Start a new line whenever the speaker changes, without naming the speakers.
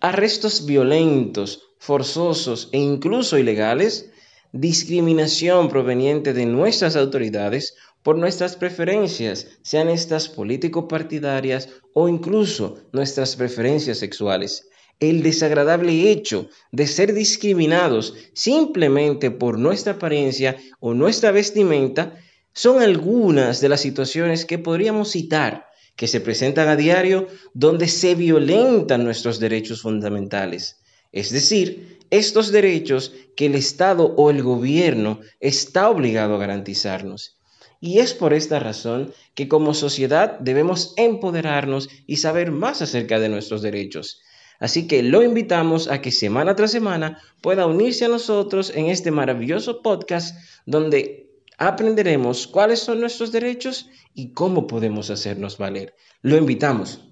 arrestos violentos, forzosos e incluso ilegales, discriminación proveniente de nuestras autoridades por nuestras preferencias, sean estas político-partidarias o incluso nuestras preferencias sexuales. El desagradable hecho de ser discriminados simplemente por nuestra apariencia o nuestra vestimenta son algunas de las situaciones que podríamos citar que se presentan a diario donde se violentan nuestros derechos fundamentales. Es decir, estos derechos que el Estado o el gobierno está obligado a garantizarnos. Y es por esta razón que como sociedad debemos empoderarnos y saber más acerca de nuestros derechos. Así que lo invitamos a que semana tras semana pueda unirse a nosotros en este maravilloso podcast donde aprenderemos cuáles son nuestros derechos y cómo podemos hacernos valer. Lo invitamos.